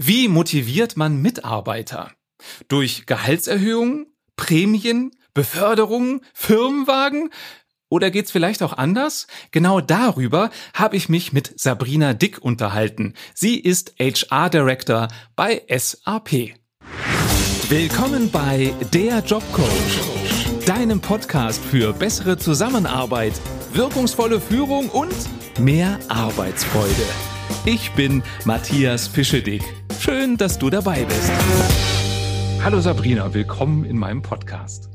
Wie motiviert man Mitarbeiter? Durch Gehaltserhöhungen, Prämien, Beförderungen, Firmenwagen? Oder geht's vielleicht auch anders? Genau darüber habe ich mich mit Sabrina Dick unterhalten. Sie ist HR Director bei SAP. Willkommen bei Der Jobcoach, deinem Podcast für bessere Zusammenarbeit, wirkungsvolle Führung und mehr Arbeitsfreude. Ich bin Matthias Pischedick. Schön, dass du dabei bist. Hallo Sabrina, willkommen in meinem Podcast.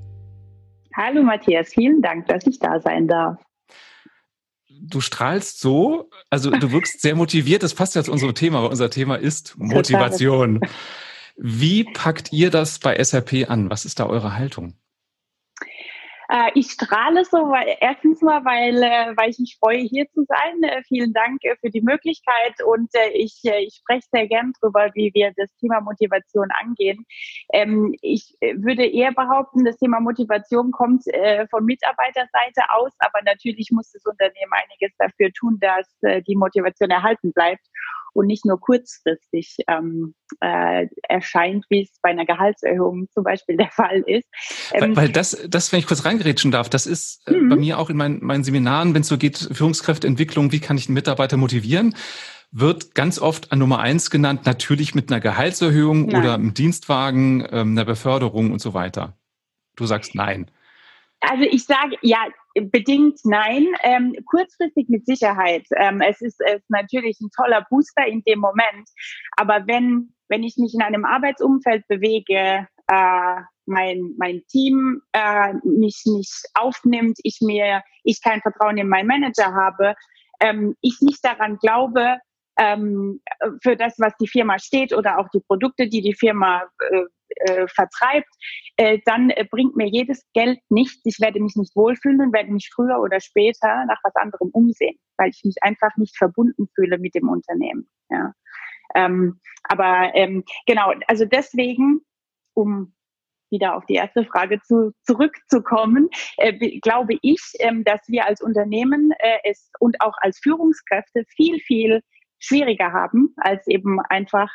Hallo Matthias, vielen Dank, dass ich da sein darf. Du strahlst so, also du wirkst sehr motiviert, das passt ja zu unserem Thema, aber unser Thema ist Motivation. Wie packt ihr das bei SRP an? Was ist da eure Haltung? Äh, ich strahle so, weil erstens mal, weil, äh, weil ich mich freue, hier zu sein. Äh, vielen Dank für die Möglichkeit und ich, ich spreche sehr gern drüber, wie wir das Thema Motivation angehen. Ähm, ich würde eher behaupten, das Thema Motivation kommt von Mitarbeiterseite aus, aber natürlich muss das Unternehmen einiges dafür tun, dass die Motivation erhalten bleibt und nicht nur kurzfristig ähm, äh, erscheint, wie es bei einer Gehaltserhöhung zum Beispiel der Fall ist. Ähm, weil, weil das, das, wenn ich kurz reingerätschen darf, das ist äh, mhm. bei mir auch in meinen, meinen Seminaren, wenn es so geht, Führungskräfteentwicklung, wie kann ich einen Mitarbeiter motivieren? wird ganz oft an Nummer eins genannt, natürlich mit einer Gehaltserhöhung nein. oder einem Dienstwagen, ähm, einer Beförderung und so weiter. Du sagst nein. Also ich sage, ja, bedingt nein. Ähm, kurzfristig mit Sicherheit. Ähm, es ist, es ist natürlich ein toller Booster in dem Moment. Aber wenn, wenn ich mich in einem Arbeitsumfeld bewege, äh, mein, mein Team äh, mich nicht aufnimmt, ich mir, ich kein Vertrauen in meinen Manager habe, ähm, ich nicht daran glaube, ähm, für das, was die Firma steht oder auch die Produkte, die die Firma äh, äh, vertreibt, äh, dann äh, bringt mir jedes Geld nichts. Ich werde mich nicht wohlfühlen und werde mich früher oder später nach was anderem umsehen, weil ich mich einfach nicht verbunden fühle mit dem Unternehmen. Ja. Ähm, aber ähm, genau, also deswegen, um wieder auf die erste Frage zu, zurückzukommen, äh, glaube ich, ähm, dass wir als Unternehmen äh, es und auch als Führungskräfte viel, viel schwieriger haben, als eben einfach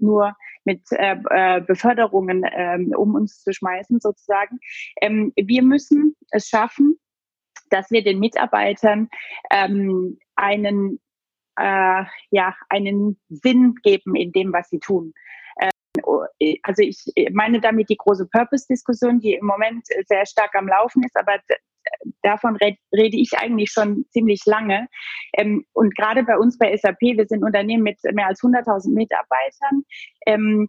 nur mit äh, äh, Beförderungen ähm, um uns zu schmeißen sozusagen. Ähm, wir müssen es schaffen, dass wir den Mitarbeitern ähm, einen äh, ja einen Sinn geben in dem, was sie tun. Ähm, also ich meine damit die große Purpose-Diskussion, die im Moment sehr stark am Laufen ist, aber davon rede ich eigentlich schon ziemlich lange. Ähm, und gerade bei uns bei SAP, wir sind Unternehmen mit mehr als 100.000 Mitarbeitern. Ähm,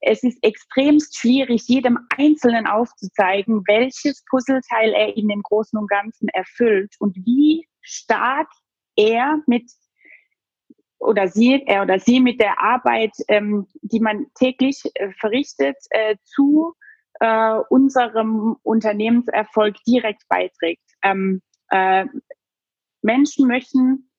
es ist extremst schwierig, jedem Einzelnen aufzuzeigen, welches Puzzleteil er in dem Großen und Ganzen erfüllt und wie stark er mit oder sie, er oder sie mit der Arbeit, ähm, die man täglich äh, verrichtet, äh, zu äh, unserem Unternehmenserfolg direkt beiträgt. Ähm, äh, Menschen möchten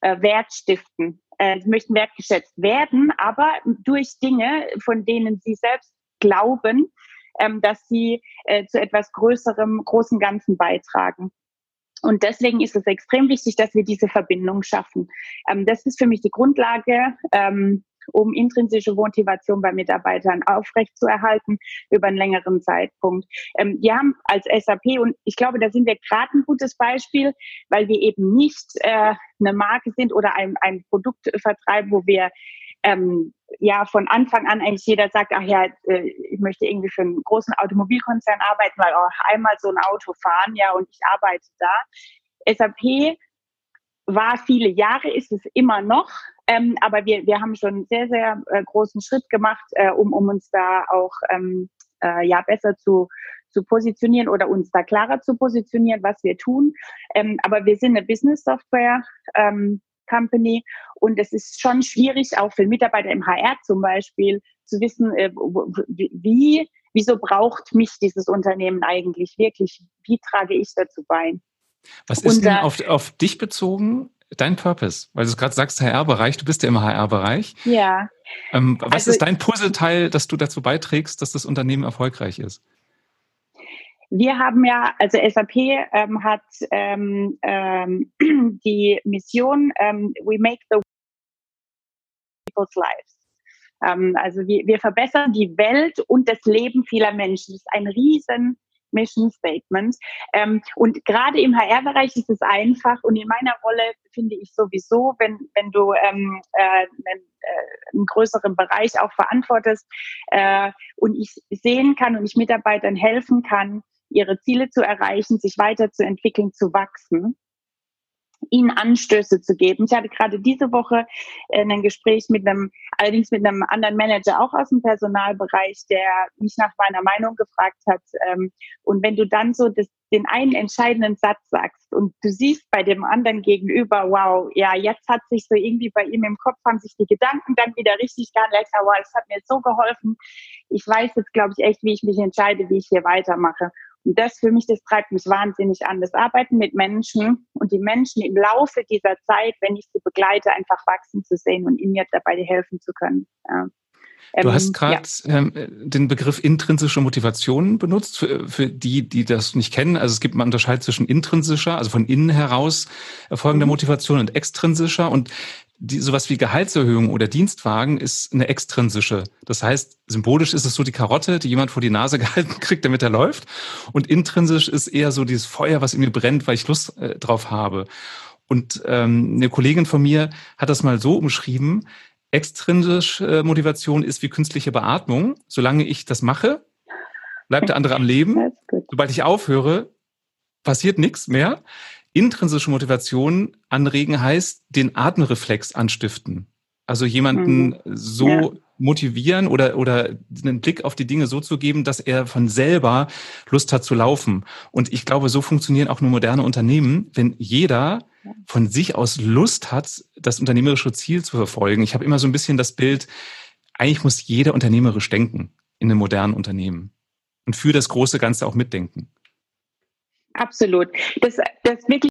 äh, Wert stiften, äh, möchten wertgeschätzt werden, aber durch Dinge, von denen sie selbst glauben, ähm, dass sie äh, zu etwas Größerem, großen Ganzen beitragen. Und deswegen ist es extrem wichtig, dass wir diese Verbindung schaffen. Ähm, das ist für mich die Grundlage ähm, um intrinsische Motivation bei Mitarbeitern aufrechtzuerhalten über einen längeren Zeitpunkt. Ähm, wir haben als SAP, und ich glaube, da sind wir gerade ein gutes Beispiel, weil wir eben nicht äh, eine Marke sind oder ein, ein Produkt vertreiben, wo wir ähm, ja von Anfang an eigentlich jeder sagt, ach ja, äh, ich möchte irgendwie für einen großen Automobilkonzern arbeiten, weil auch einmal so ein Auto fahren, ja, und ich arbeite da. SAP war viele Jahre, ist es immer noch, ähm, aber wir, wir haben schon einen sehr, sehr äh, großen Schritt gemacht, äh, um, um uns da auch ähm, äh, ja besser zu, zu positionieren oder uns da klarer zu positionieren, was wir tun. Ähm, aber wir sind eine Business Software ähm, Company und es ist schon schwierig, auch für Mitarbeiter im HR zum Beispiel, zu wissen, äh, wie, wieso braucht mich dieses Unternehmen eigentlich wirklich? Wie trage ich dazu bei? Was ist und, denn auf, auf dich bezogen dein Purpose? Weil du gerade sagst HR-Bereich, du bist ja im HR-Bereich. Ja. Ähm, was also, ist dein Puzzleteil, dass du dazu beiträgst, dass das Unternehmen erfolgreich ist? Wir haben ja, also SAP ähm, hat ähm, ähm, die Mission ähm, We make the people's lives. Ähm, also wir, wir verbessern die Welt und das Leben vieler Menschen. Das ist ein riesen Mission Statement. Ähm, und gerade im HR-Bereich ist es einfach und in meiner Rolle finde ich sowieso, wenn, wenn du ähm, äh, einen, äh, einen größeren Bereich auch verantwortest äh, und ich sehen kann und ich Mitarbeitern helfen kann, ihre Ziele zu erreichen, sich weiterzuentwickeln, zu wachsen, ihnen Anstöße zu geben. Ich hatte gerade diese Woche äh, ein Gespräch mit einem, allerdings mit einem anderen Manager auch aus dem Personalbereich, der mich nach meiner Meinung gefragt hat. Ähm, und wenn du dann so das, den einen entscheidenden Satz sagst und du siehst bei dem anderen gegenüber, wow, ja, jetzt hat sich so irgendwie bei ihm im Kopf haben sich die Gedanken dann wieder richtig gehandelt, wow, das hat mir so geholfen. Ich weiß jetzt, glaube ich, echt, wie ich mich entscheide, wie ich hier weitermache. Das für mich, das treibt mich wahnsinnig an. Das Arbeiten mit Menschen und die Menschen im Laufe dieser Zeit, wenn ich sie begleite, einfach wachsen zu sehen und ihnen dabei helfen zu können. Ja. Du hast ähm, gerade ja. ähm, den Begriff intrinsische Motivation benutzt, für, für, die, die das nicht kennen. Also es gibt man unterscheidet zwischen intrinsischer, also von innen heraus erfolgender mhm. Motivation und extrinsischer. Und die, sowas wie Gehaltserhöhung oder Dienstwagen ist eine extrinsische. Das heißt, symbolisch ist es so die Karotte, die jemand vor die Nase gehalten kriegt, damit er läuft. Und intrinsisch ist eher so dieses Feuer, was in mir brennt, weil ich Lust äh, drauf habe. Und ähm, eine Kollegin von mir hat das mal so umschrieben, extrinsische äh, Motivation ist wie künstliche Beatmung. Solange ich das mache, bleibt der andere am Leben. Sobald ich aufhöre, passiert nichts mehr. Intrinsische Motivation anregen heißt, den Atemreflex anstiften. Also jemanden mhm. so ja. motivieren oder, oder einen Blick auf die Dinge so zu geben, dass er von selber Lust hat zu laufen. Und ich glaube, so funktionieren auch nur moderne Unternehmen, wenn jeder von sich aus Lust hat, das unternehmerische Ziel zu verfolgen. Ich habe immer so ein bisschen das Bild, eigentlich muss jeder unternehmerisch denken in einem modernen Unternehmen und für das große Ganze auch mitdenken. Absolut. Das, das wirklich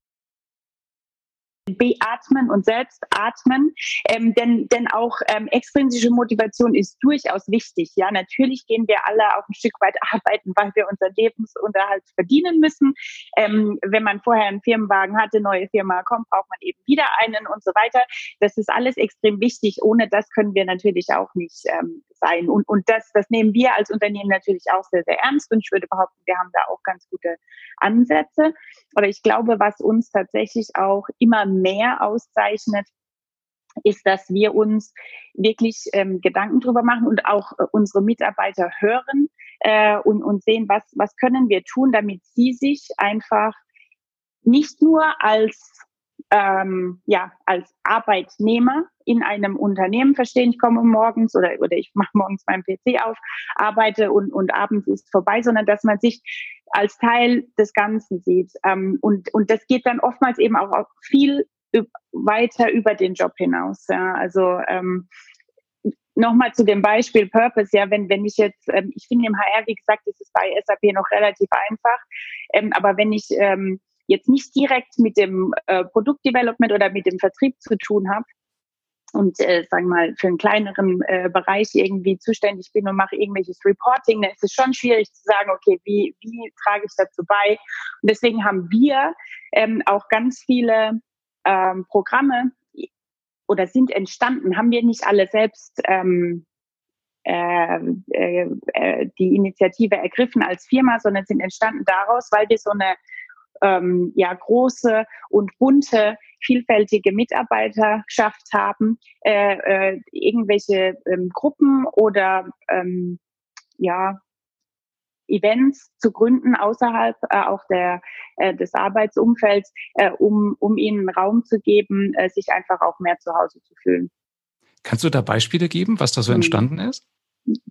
beatmen und selbst atmen, ähm, denn, denn auch ähm, extrinsische Motivation ist durchaus wichtig. Ja, natürlich gehen wir alle auch ein Stück weit arbeiten, weil wir unseren Lebensunterhalt verdienen müssen. Ähm, wenn man vorher einen Firmenwagen hatte, neue Firma kommt, braucht man eben wieder einen und so weiter. Das ist alles extrem wichtig. Ohne das können wir natürlich auch nicht ähm, sein. Und, und das, das nehmen wir als Unternehmen natürlich auch sehr, sehr ernst. Und ich würde behaupten, wir haben da auch ganz gute Ansätze. Aber ich glaube, was uns tatsächlich auch immer mehr auszeichnet, ist, dass wir uns wirklich ähm, Gedanken drüber machen und auch äh, unsere Mitarbeiter hören äh, und, und sehen, was, was können wir tun, damit sie sich einfach nicht nur als ähm, ja, als Arbeitnehmer in einem Unternehmen verstehen, ich komme morgens oder, oder ich mache morgens meinen PC auf, arbeite und, und abends ist vorbei, sondern dass man sich als Teil des Ganzen sieht. Ähm, und, und das geht dann oftmals eben auch, viel weiter über den Job hinaus. Ja. Also ähm, nochmal zu dem Beispiel Purpose, ja, wenn, wenn ich jetzt, ähm, ich finde im HR, wie gesagt, ist es bei SAP noch relativ einfach, ähm, aber wenn ich ähm, jetzt nicht direkt mit dem äh, Produktdevelopment oder mit dem Vertrieb zu tun habe, und äh, sagen mal für einen kleineren äh, Bereich irgendwie zuständig bin und mache irgendwelches Reporting, dann ist es schon schwierig zu sagen, okay, wie, wie trage ich dazu bei? Und deswegen haben wir ähm, auch ganz viele ähm, Programme oder sind entstanden, haben wir nicht alle selbst ähm, äh, äh, äh, die Initiative ergriffen als Firma, sondern sind entstanden daraus, weil wir so eine ähm, ja große und bunte, vielfältige Mitarbeiterschaft haben, äh, äh, irgendwelche ähm, Gruppen oder ähm, ja Events zu gründen außerhalb äh, auch der, äh, des Arbeitsumfelds, äh, um, um ihnen Raum zu geben, äh, sich einfach auch mehr zu Hause zu fühlen. Kannst du da Beispiele geben, was da so hm. entstanden ist?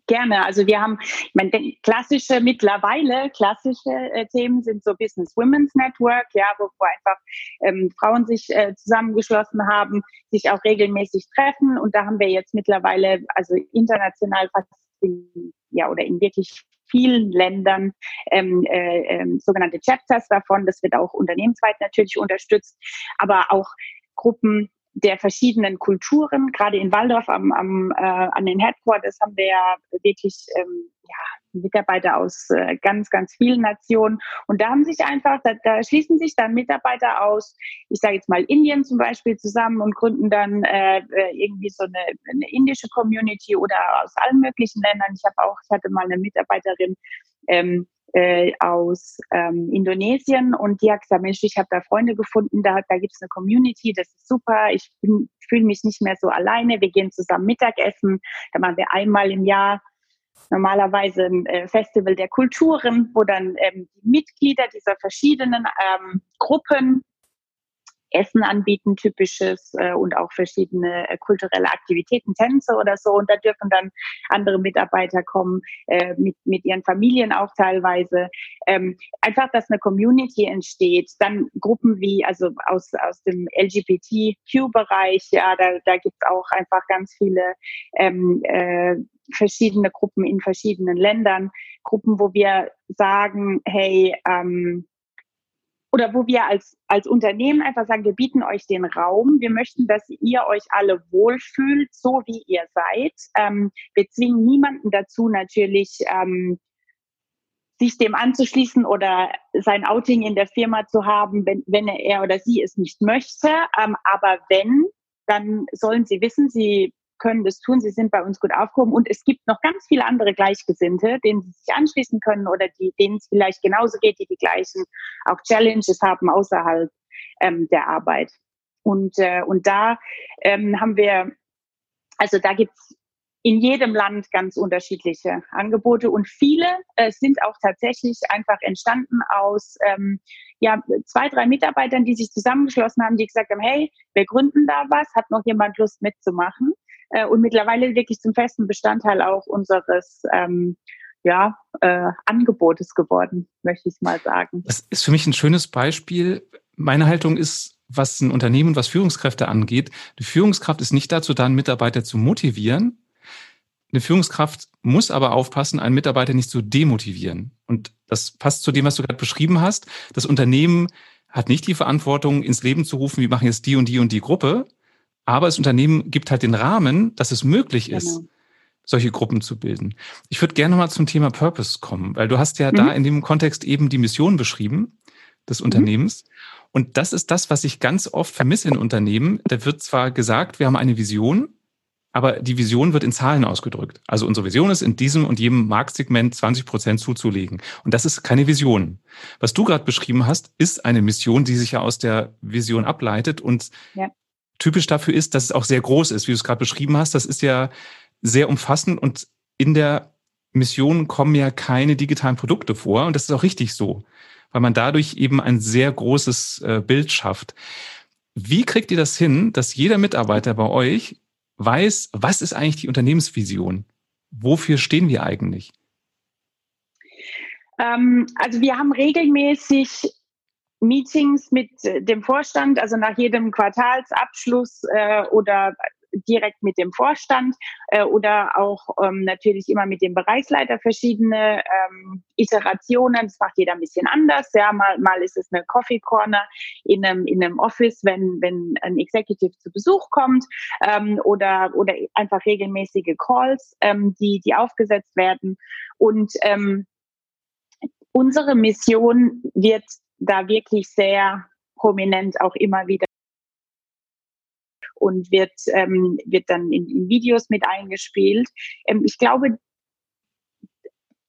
Gerne. Also wir haben, ich meine, klassische mittlerweile klassische äh, Themen sind so Business Women's Network, ja, wo, wo einfach ähm, Frauen sich äh, zusammengeschlossen haben, sich auch regelmäßig treffen. Und da haben wir jetzt mittlerweile, also international fast in, ja oder in wirklich vielen Ländern ähm, äh, äh, sogenannte Chapters davon. Das wird auch unternehmensweit natürlich unterstützt, aber auch Gruppen der verschiedenen Kulturen. Gerade in Waldorf am, am, äh, an den Headquarters haben wir ja wirklich ähm, ja, Mitarbeiter aus äh, ganz, ganz vielen Nationen. Und da haben sich einfach, da, da schließen sich dann Mitarbeiter aus, ich sage jetzt mal Indien zum Beispiel zusammen und gründen dann äh, äh, irgendwie so eine, eine indische Community oder aus allen möglichen Ländern. Ich habe auch, ich hatte mal eine Mitarbeiterin, ähm, äh, aus ähm, Indonesien. Und die hat gesagt, Mensch, ich habe da Freunde gefunden, da, da gibt es eine Community, das ist super, ich fühle mich nicht mehr so alleine, wir gehen zusammen Mittagessen, da machen wir einmal im Jahr normalerweise ein äh, Festival der Kulturen, wo dann ähm, die Mitglieder dieser verschiedenen ähm, Gruppen Essen anbieten, typisches äh, und auch verschiedene äh, kulturelle Aktivitäten, Tänze oder so. Und da dürfen dann andere Mitarbeiter kommen, äh, mit, mit ihren Familien auch teilweise. Ähm, einfach, dass eine Community entsteht. Dann Gruppen wie, also aus, aus dem LGBTQ-Bereich, ja, da, da gibt es auch einfach ganz viele ähm, äh, verschiedene Gruppen in verschiedenen Ländern. Gruppen, wo wir sagen, hey, ähm, oder wo wir als, als Unternehmen einfach sagen, wir bieten euch den Raum, wir möchten, dass ihr euch alle wohlfühlt, so wie ihr seid. Ähm, wir zwingen niemanden dazu, natürlich ähm, sich dem anzuschließen oder sein Outing in der Firma zu haben, wenn, wenn er oder sie es nicht möchte. Ähm, aber wenn, dann sollen sie wissen, sie können das tun, sie sind bei uns gut aufgehoben und es gibt noch ganz viele andere Gleichgesinnte, denen sie sich anschließen können oder die, denen es vielleicht genauso geht, die die gleichen auch Challenges haben außerhalb ähm, der Arbeit. Und, äh, und da ähm, haben wir, also da gibt's in jedem Land ganz unterschiedliche Angebote und viele äh, sind auch tatsächlich einfach entstanden aus ähm, ja, zwei, drei Mitarbeitern, die sich zusammengeschlossen haben, die gesagt haben, hey, wir gründen da was, hat noch jemand Lust mitzumachen? Äh, und mittlerweile wirklich zum festen Bestandteil auch unseres ähm, ja, äh, Angebotes geworden, möchte ich mal sagen. Das ist für mich ein schönes Beispiel. Meine Haltung ist, was ein Unternehmen, was Führungskräfte angeht, die Führungskraft ist nicht dazu da, einen Mitarbeiter zu motivieren. Eine Führungskraft muss aber aufpassen, einen Mitarbeiter nicht zu demotivieren. Und das passt zu dem, was du gerade beschrieben hast. Das Unternehmen hat nicht die Verantwortung, ins Leben zu rufen, wir machen jetzt die und die und die Gruppe, aber das Unternehmen gibt halt den Rahmen, dass es möglich ist, genau. solche Gruppen zu bilden. Ich würde gerne mal zum Thema Purpose kommen, weil du hast ja mhm. da in dem Kontext eben die Mission beschrieben des mhm. Unternehmens. Und das ist das, was ich ganz oft vermisse in Unternehmen. Da wird zwar gesagt, wir haben eine Vision, aber die Vision wird in Zahlen ausgedrückt. Also unsere Vision ist, in diesem und jedem Marktsegment 20 Prozent zuzulegen. Und das ist keine Vision. Was du gerade beschrieben hast, ist eine Mission, die sich ja aus der Vision ableitet und ja typisch dafür ist, dass es auch sehr groß ist, wie du es gerade beschrieben hast. Das ist ja sehr umfassend und in der Mission kommen ja keine digitalen Produkte vor und das ist auch richtig so, weil man dadurch eben ein sehr großes äh, Bild schafft. Wie kriegt ihr das hin, dass jeder Mitarbeiter bei euch weiß, was ist eigentlich die Unternehmensvision? Wofür stehen wir eigentlich? Ähm, also wir haben regelmäßig Meetings mit äh, dem Vorstand, also nach jedem Quartalsabschluss äh, oder direkt mit dem Vorstand äh, oder auch ähm, natürlich immer mit dem Bereichsleiter verschiedene ähm, Iterationen. Das macht jeder ein bisschen anders. Ja, mal, mal ist es eine Coffee Corner in einem, in einem Office, wenn, wenn ein Executive zu Besuch kommt ähm, oder, oder einfach regelmäßige Calls, ähm, die, die aufgesetzt werden. Und ähm, unsere Mission wird da wirklich sehr prominent auch immer wieder und wird, ähm, wird dann in, in Videos mit eingespielt. Ähm, ich glaube,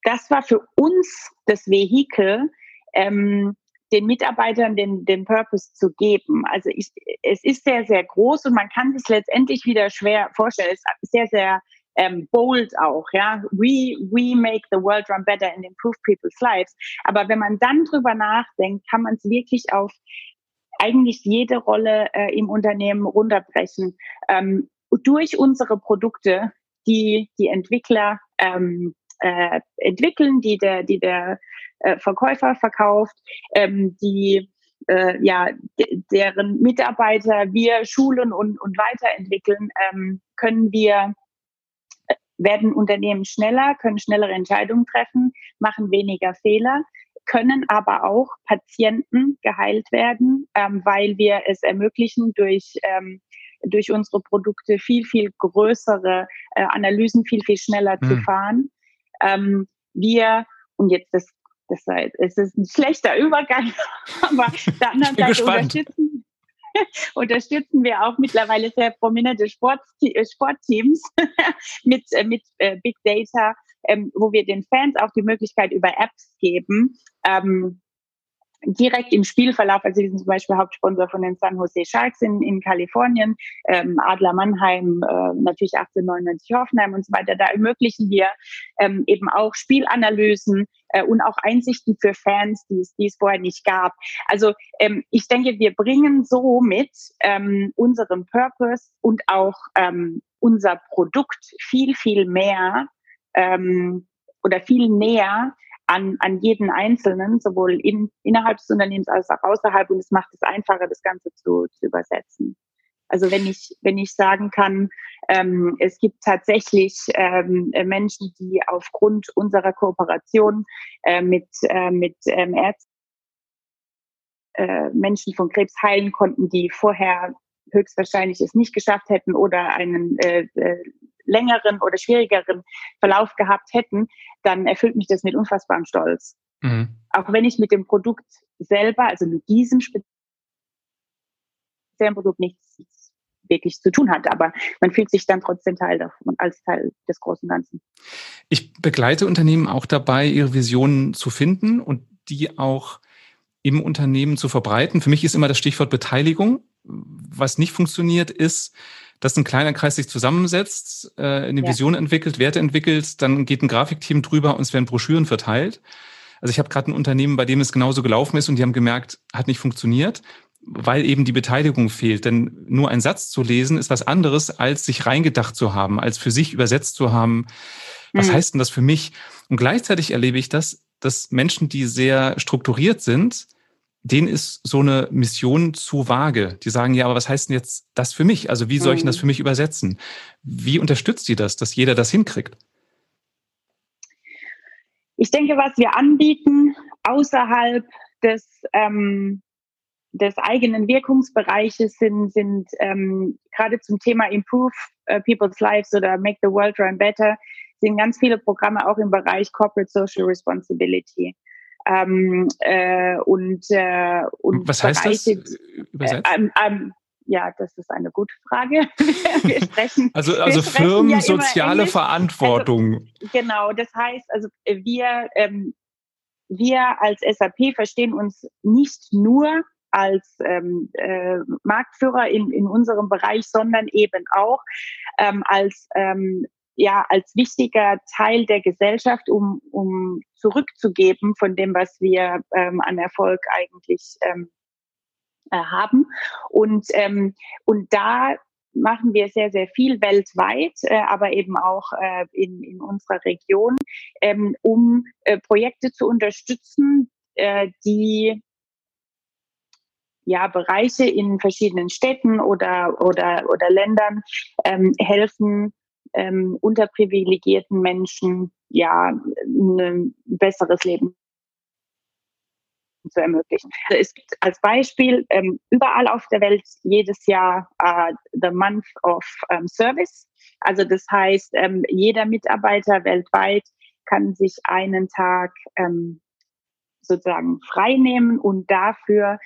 das war für uns das Vehikel, ähm, den Mitarbeitern den, den Purpose zu geben. Also ich, es ist sehr, sehr groß und man kann sich letztendlich wieder schwer vorstellen. Es ist sehr, sehr ähm, bold auch, ja. We, we make the world run better and improve people's lives. Aber wenn man dann drüber nachdenkt, kann man es wirklich auf eigentlich jede Rolle äh, im Unternehmen runterbrechen. Ähm, durch unsere Produkte, die die Entwickler ähm, äh, entwickeln, die der, die der äh, Verkäufer verkauft, ähm, die äh, ja, deren Mitarbeiter wir schulen und, und weiterentwickeln, ähm, können wir werden Unternehmen schneller, können schnellere Entscheidungen treffen, machen weniger Fehler, können aber auch Patienten geheilt werden, ähm, weil wir es ermöglichen, durch, ähm, durch unsere Produkte viel, viel größere äh, Analysen viel, viel schneller mhm. zu fahren. Ähm, wir, und jetzt das, das es ist ein schlechter Übergang, aber der anderen Seite gespannt. unterstützen, unterstützen wir auch mittlerweile sehr prominente Sport, Sportteams mit, äh, mit äh, Big Data, ähm, wo wir den Fans auch die Möglichkeit über Apps geben, ähm, direkt im Spielverlauf, also wir sind zum Beispiel Hauptsponsor von den San Jose Sharks in, in Kalifornien, ähm, Adler Mannheim, äh, natürlich 1899 Hoffenheim und so weiter, da ermöglichen wir eben auch Spielanalysen äh, und auch Einsichten für Fans, die es, die es vorher nicht gab. Also ähm, ich denke, wir bringen somit ähm, unseren Purpose und auch ähm, unser Produkt viel, viel mehr ähm, oder viel näher an, an jeden Einzelnen, sowohl in, innerhalb des Unternehmens als auch außerhalb. Und es macht es einfacher, das Ganze zu, zu übersetzen. Also wenn ich, wenn ich sagen kann, ähm, es gibt tatsächlich ähm, Menschen, die aufgrund unserer Kooperation äh, mit, äh, mit ähm, Ärzten äh, Menschen von Krebs heilen konnten, die vorher höchstwahrscheinlich es nicht geschafft hätten oder einen äh, äh, längeren oder schwierigeren Verlauf gehabt hätten, dann erfüllt mich das mit unfassbarem Stolz. Mhm. Auch wenn ich mit dem Produkt selber, also mit diesem speziellen Produkt nichts wirklich zu tun hat, aber man fühlt sich dann trotzdem Teil davon, als Teil des großen Ganzen. Ich begleite Unternehmen auch dabei, ihre Visionen zu finden und die auch im Unternehmen zu verbreiten. Für mich ist immer das Stichwort Beteiligung. Was nicht funktioniert, ist, dass ein kleiner Kreis sich zusammensetzt, äh, eine ja. Vision entwickelt, Werte entwickelt, dann geht ein Grafikteam drüber und es werden Broschüren verteilt. Also ich habe gerade ein Unternehmen, bei dem es genauso gelaufen ist und die haben gemerkt, hat nicht funktioniert, weil eben die Beteiligung fehlt. Denn nur ein Satz zu lesen ist was anderes, als sich reingedacht zu haben, als für sich übersetzt zu haben. Was mhm. heißt denn das für mich? Und gleichzeitig erlebe ich das, dass Menschen, die sehr strukturiert sind, denen ist so eine Mission zu vage. Die sagen, ja, aber was heißt denn jetzt das für mich? Also wie soll ich denn das mhm. für mich übersetzen? Wie unterstützt die das, dass jeder das hinkriegt? Ich denke, was wir anbieten außerhalb des, ähm, des eigenen Wirkungsbereiches sind, sind ähm, gerade zum Thema Improve uh, People's Lives oder Make the World Run Better, sind ganz viele Programme auch im Bereich Corporate Social Responsibility. Ähm, äh, und, äh, und Was heißt Bereiche, das übersetzt? Äh, ähm, ähm, ja, das ist eine gute Frage. wir sprechen. Also, also wir Firmen ja soziale Verantwortung. Also, genau, das heißt, also wir, ähm, wir als SAP verstehen uns nicht nur als ähm, äh, Marktführer in, in unserem Bereich, sondern eben auch ähm, als ähm, ja als wichtiger Teil der Gesellschaft, um, um zurückzugeben von dem, was wir ähm, an Erfolg eigentlich ähm, äh, haben. Und, ähm, und da machen wir sehr, sehr viel weltweit, äh, aber eben auch äh, in, in unserer Region, ähm, um äh, Projekte zu unterstützen, äh, die ja, Bereiche in verschiedenen Städten oder, oder, oder Ländern ähm, helfen, ähm, unterprivilegierten Menschen ja ein besseres Leben zu ermöglichen. Also es gibt als Beispiel ähm, überall auf der Welt jedes Jahr äh, the Month of ähm, Service. Also das heißt, ähm, jeder Mitarbeiter weltweit kann sich einen Tag ähm, sozusagen frei nehmen und dafür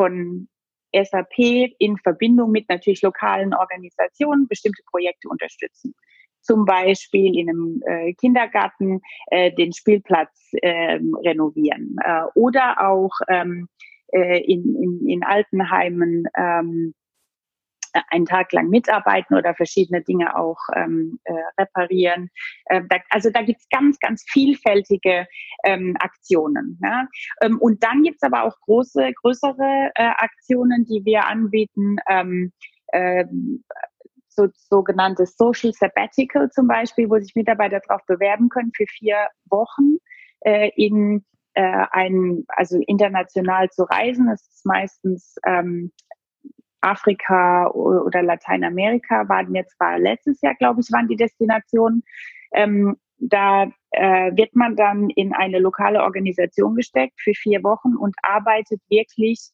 von SAP in Verbindung mit natürlich lokalen Organisationen bestimmte Projekte unterstützen. Zum Beispiel in einem äh, Kindergarten äh, den Spielplatz äh, renovieren oder auch ähm, äh, in, in, in Altenheimen ähm, einen Tag lang mitarbeiten oder verschiedene Dinge auch ähm, äh, reparieren. Äh, da, also da gibt's ganz, ganz vielfältige ähm, Aktionen. Ja? Ähm, und dann gibt's aber auch große, größere äh, Aktionen, die wir anbieten. Ähm, ähm, so, sogenannte Social Sabbatical zum Beispiel, wo sich Mitarbeiter darauf bewerben können für vier Wochen äh, in äh, ein, also international zu reisen. Das ist meistens ähm, Afrika oder Lateinamerika waren jetzt war letztes Jahr, glaube ich, waren die Destinationen. Ähm, da äh, wird man dann in eine lokale Organisation gesteckt für vier Wochen und arbeitet wirklich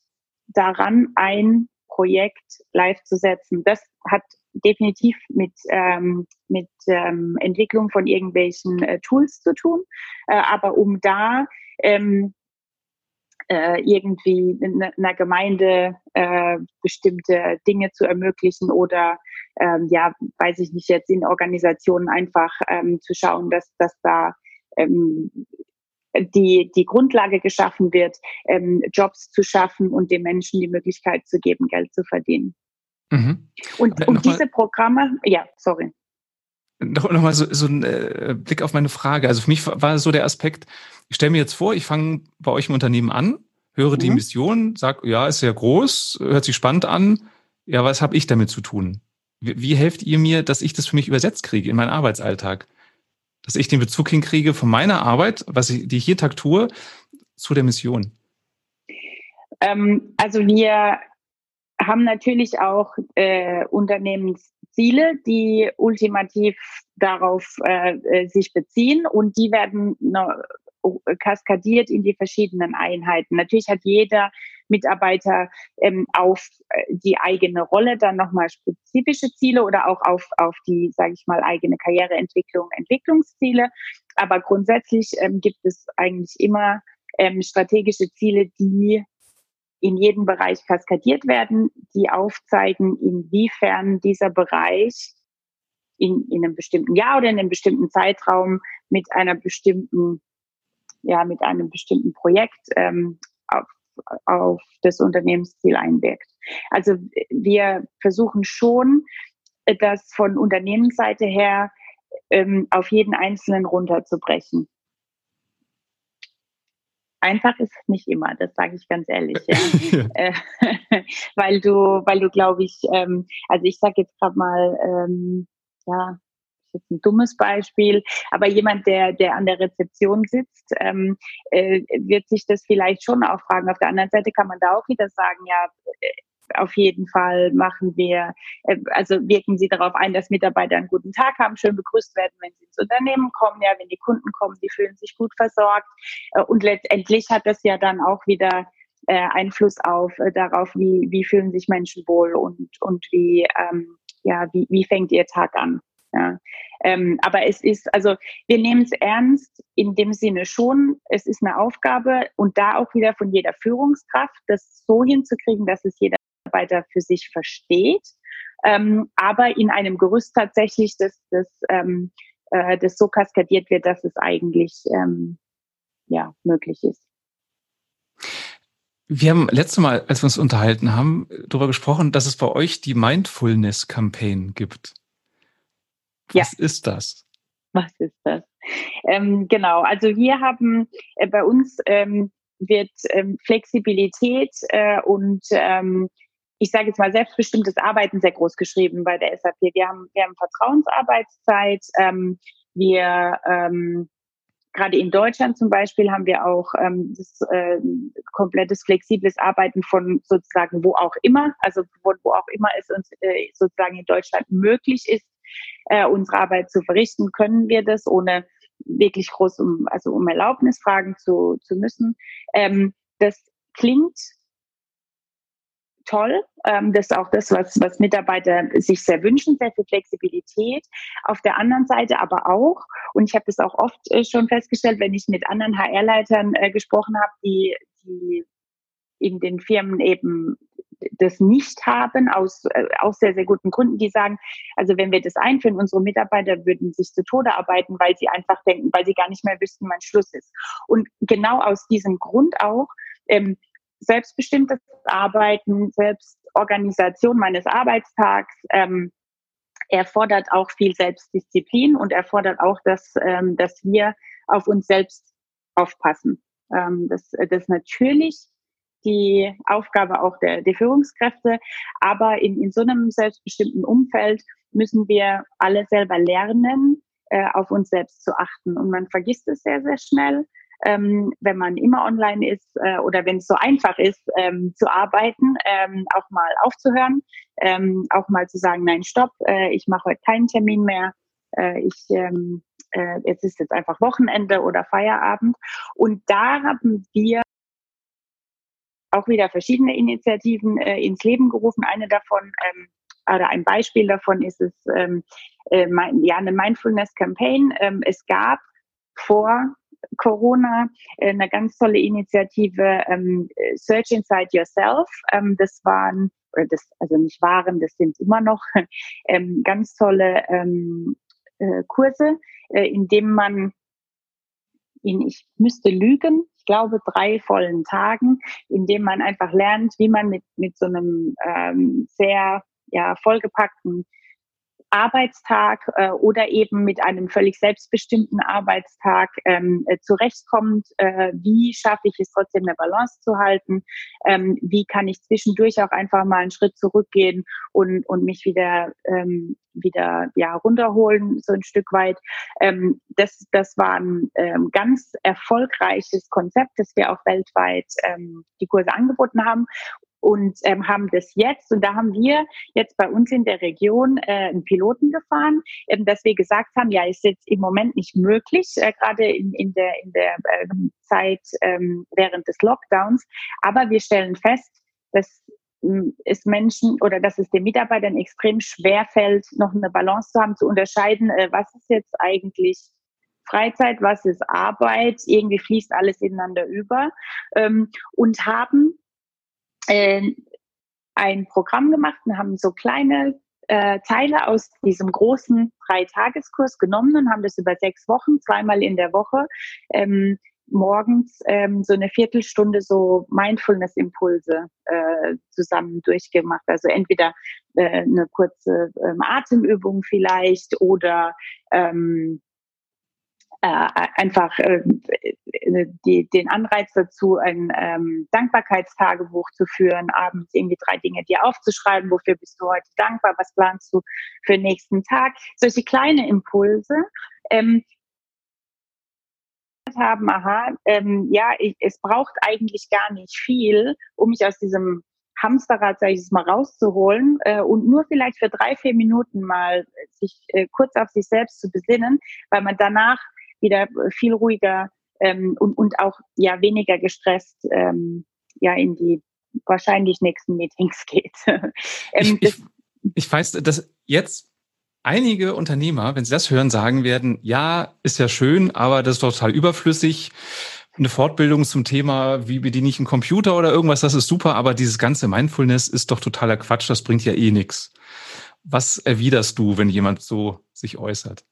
daran, ein Projekt live zu setzen. Das hat definitiv mit, ähm, mit ähm, Entwicklung von irgendwelchen äh, Tools zu tun. Äh, aber um da ähm, äh, irgendwie einer Gemeinde äh, bestimmte Dinge zu ermöglichen oder ähm, ja, weiß ich nicht, jetzt in Organisationen einfach ähm, zu schauen, dass, dass da ähm, die, die Grundlage geschaffen wird, ähm, Jobs zu schaffen und den Menschen die Möglichkeit zu geben, Geld zu verdienen. Mhm. Und, und diese Programme, ja, sorry. Noch, noch mal so, so ein äh, Blick auf meine Frage. Also für mich war so der Aspekt, ich stelle mir jetzt vor, ich fange bei euch im Unternehmen an, höre mhm. die Mission, sage, ja, ist sehr groß, hört sich spannend an. Ja, was habe ich damit zu tun? Wie, wie helft ihr mir, dass ich das für mich übersetzt kriege in meinen Arbeitsalltag? Dass ich den Bezug hinkriege von meiner Arbeit, was ich, die ich jeden Tag tue, zu der Mission? Ähm, also wir haben natürlich auch äh, Unternehmensziele, die ultimativ darauf äh, äh sich beziehen und die werden kaskadiert in die verschiedenen Einheiten. Natürlich hat jeder Mitarbeiter ähm, auf äh, die eigene Rolle dann nochmal spezifische Ziele oder auch auf, auf die, sage ich mal, eigene Karriereentwicklung, Entwicklungsziele. Aber grundsätzlich ähm, gibt es eigentlich immer ähm, strategische Ziele, die in jedem Bereich kaskadiert werden, die aufzeigen, inwiefern dieser Bereich in, in einem bestimmten Jahr oder in einem bestimmten Zeitraum mit einer bestimmten, ja, mit einem bestimmten Projekt ähm, auf, auf das Unternehmensziel einwirkt. Also wir versuchen schon, das von Unternehmensseite her ähm, auf jeden Einzelnen runterzubrechen einfach ist es nicht immer, das sage ich ganz ehrlich, ja. Äh, weil du, weil du glaube ich, ähm, also ich sage jetzt gerade mal, ähm, ja, jetzt ein dummes Beispiel, aber jemand, der, der an der Rezeption sitzt, ähm, äh, wird sich das vielleicht schon auch fragen. Auf der anderen Seite kann man da auch wieder sagen, ja, auf jeden Fall machen wir, äh, also wirken Sie darauf ein, dass Mitarbeiter einen guten Tag haben, schön begrüßt werden, wenn sie ins Unternehmen kommen, ja, wenn die Kunden kommen, die fühlen sich gut versorgt. Äh, und letztendlich hat das ja dann auch wieder äh, Einfluss auf darauf, wie, wie fühlen sich Menschen wohl und, und wie, ähm, ja, wie, wie fängt ihr Tag an. Ja. Ähm, aber es ist, also wir nehmen es ernst in dem Sinne schon, es ist eine Aufgabe und da auch wieder von jeder Führungskraft, das so hinzukriegen, dass es jeder Mitarbeiter für sich versteht, ähm, aber in einem Gerüst tatsächlich, das, das, ähm, äh, das so kaskadiert wird, dass es eigentlich ähm, ja, möglich ist. Wir haben letztes Mal, als wir uns unterhalten haben, darüber gesprochen, dass es bei euch die Mindfulness Campaign gibt. Was ja. ist das? Was ist das? Ähm, genau, also wir haben äh, bei uns ähm, wird ähm, Flexibilität äh, und ähm, ich sage jetzt mal, selbstbestimmtes Arbeiten sehr groß geschrieben bei der SAP. Wir haben, wir haben Vertrauensarbeitszeit. Ähm, wir ähm, gerade in Deutschland zum Beispiel haben wir auch ähm, das, äh, komplettes flexibles Arbeiten von sozusagen wo auch immer, also wo, wo auch immer es uns äh, sozusagen in Deutschland möglich ist, äh, unsere Arbeit zu verrichten, können wir das ohne wirklich groß um also um Erlaubnis fragen zu, zu müssen. Ähm, das klingt toll. Ähm, das ist auch das, was, was Mitarbeiter sich sehr wünschen, sehr viel Flexibilität. Auf der anderen Seite aber auch, und ich habe das auch oft äh, schon festgestellt, wenn ich mit anderen HR-Leitern äh, gesprochen habe, die, die in den Firmen eben das nicht haben, aus äh, auch sehr, sehr guten Gründen, die sagen, also wenn wir das einführen, unsere Mitarbeiter würden sich zu Tode arbeiten, weil sie einfach denken, weil sie gar nicht mehr wüssten, wann Schluss ist. Und genau aus diesem Grund auch ähm, selbstbestimmtes Arbeiten, Selbstorganisation meines Arbeitstags ähm, erfordert auch viel Selbstdisziplin und erfordert auch, dass, ähm, dass wir auf uns selbst aufpassen. Ähm, das, das ist natürlich die Aufgabe auch der, der Führungskräfte, aber in, in so einem selbstbestimmten Umfeld müssen wir alle selber lernen, äh, auf uns selbst zu achten. Und man vergisst es sehr, sehr schnell ähm, wenn man immer online ist äh, oder wenn es so einfach ist ähm, zu arbeiten, ähm, auch mal aufzuhören, ähm, auch mal zu sagen, nein, stopp, äh, ich mache heute keinen Termin mehr, äh, ich ähm, äh, es ist jetzt einfach Wochenende oder Feierabend. Und da haben wir auch wieder verschiedene Initiativen äh, ins Leben gerufen. Eine davon ähm, oder ein Beispiel davon ist es ähm, äh, mein, ja eine Mindfulness Campaign. Ähm, es gab vor Corona äh, eine ganz tolle Initiative ähm, Search Inside Yourself. Ähm, das waren oder das also nicht waren, das sind immer noch ähm, ganz tolle ähm, äh, Kurse, äh, in dem man in ich müsste lügen, ich glaube drei vollen Tagen, in dem man einfach lernt, wie man mit mit so einem ähm, sehr ja vollgepackten Arbeitstag äh, oder eben mit einem völlig selbstbestimmten Arbeitstag ähm, äh, zurechtkommt. Äh, wie schaffe ich es trotzdem eine Balance zu halten? Ähm, wie kann ich zwischendurch auch einfach mal einen Schritt zurückgehen und, und mich wieder ähm, wieder ja runterholen so ein Stück weit. Ähm, das das war ein ähm, ganz erfolgreiches Konzept, das wir auch weltweit ähm, die Kurse angeboten haben und ähm, haben das jetzt. Und da haben wir jetzt bei uns in der Region äh, einen Piloten gefahren, ähm, dass wir gesagt haben, ja, ist jetzt im Moment nicht möglich, äh, gerade in, in der, in der äh, Zeit ähm, während des Lockdowns. Aber wir stellen fest, dass hm, es Menschen oder dass es den Mitarbeitern extrem schwer fällt, noch eine Balance zu haben, zu unterscheiden, äh, was ist jetzt eigentlich Freizeit, was ist Arbeit, irgendwie fließt alles ineinander über ähm, und haben äh, ein Programm gemacht und haben so kleine äh, Teile aus diesem großen Dreitageskurs genommen und haben das über sechs Wochen, zweimal in der Woche, ähm, morgens ähm, so eine Viertelstunde so Mindfulness-Impulse äh, zusammen durchgemacht. Also entweder äh, eine kurze ähm, Atemübung vielleicht oder ähm, äh, einfach äh, die, den Anreiz dazu, ein ähm, Dankbarkeitstagebuch zu führen, abends irgendwie drei Dinge dir aufzuschreiben, wofür bist du heute dankbar, was planst du für den nächsten Tag. Solche kleine Impulse. Ähm, haben, aha, ähm, ja, ich, es braucht eigentlich gar nicht viel, um mich aus diesem Hamsterrad, sage ich es mal, rauszuholen äh, und nur vielleicht für drei, vier Minuten mal sich äh, kurz auf sich selbst zu besinnen, weil man danach wieder viel ruhiger ähm, und, und auch ja weniger gestresst ähm, ja in die wahrscheinlich nächsten Meetings geht. ähm, ich, ich, ich weiß, dass jetzt einige Unternehmer, wenn sie das hören, sagen werden, ja, ist ja schön, aber das ist total überflüssig. Eine Fortbildung zum Thema, wie bediene ich einen Computer oder irgendwas, das ist super, aber dieses ganze Mindfulness ist doch totaler Quatsch, das bringt ja eh nichts. Was erwiderst du, wenn jemand so sich äußert?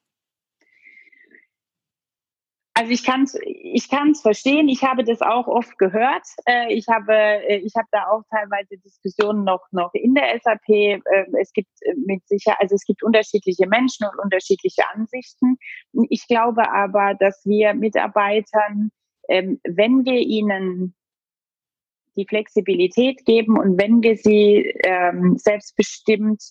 Also ich kann es ich kann's verstehen. Ich habe das auch oft gehört. Äh, ich habe äh, ich habe da auch teilweise Diskussionen noch noch in der SAP. Äh, es gibt mit sicher also es gibt unterschiedliche Menschen und unterschiedliche Ansichten. Ich glaube aber, dass wir Mitarbeitern, ähm, wenn wir ihnen die Flexibilität geben und wenn wir sie ähm, selbstbestimmt